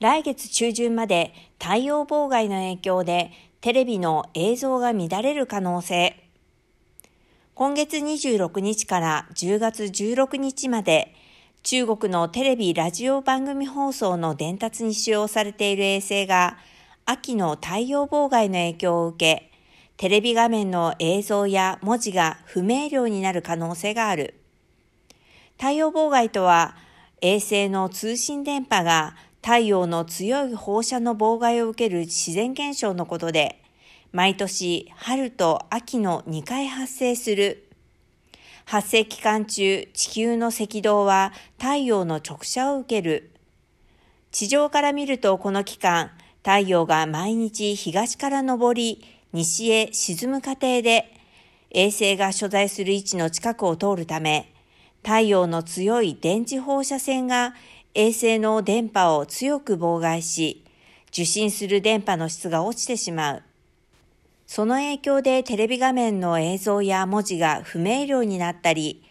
来月中旬まで太陽妨害の影響でテレビの映像が乱れる可能性。今月26日から10月16日まで中国のテレビラジオ番組放送の伝達に使用されている衛星が秋の太陽妨害の影響を受け、テレビ画面の映像や文字が不明瞭になる可能性がある。太陽妨害とは、衛星の通信電波が太陽の強い放射の妨害を受ける自然現象のことで、毎年春と秋の2回発生する。発生期間中、地球の赤道は太陽の直射を受ける。地上から見るとこの期間、太陽が毎日東から昇り、西へ沈む過程で、衛星が所在する位置の近くを通るため、太陽の強い電磁放射線が衛星の電波を強く妨害し、受信する電波の質が落ちてしまう。その影響でテレビ画面の映像や文字が不明瞭になったり、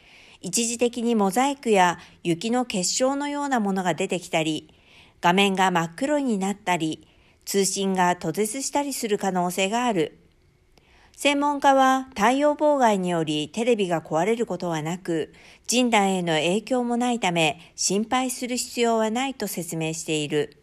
一時的にモザイクや雪の結晶のようなものが出てきたり、画面が真っ黒になったり、通信が途絶したりする可能性がある。専門家は太陽妨害によりテレビが壊れることはなく、人体への影響もないため心配する必要はないと説明している。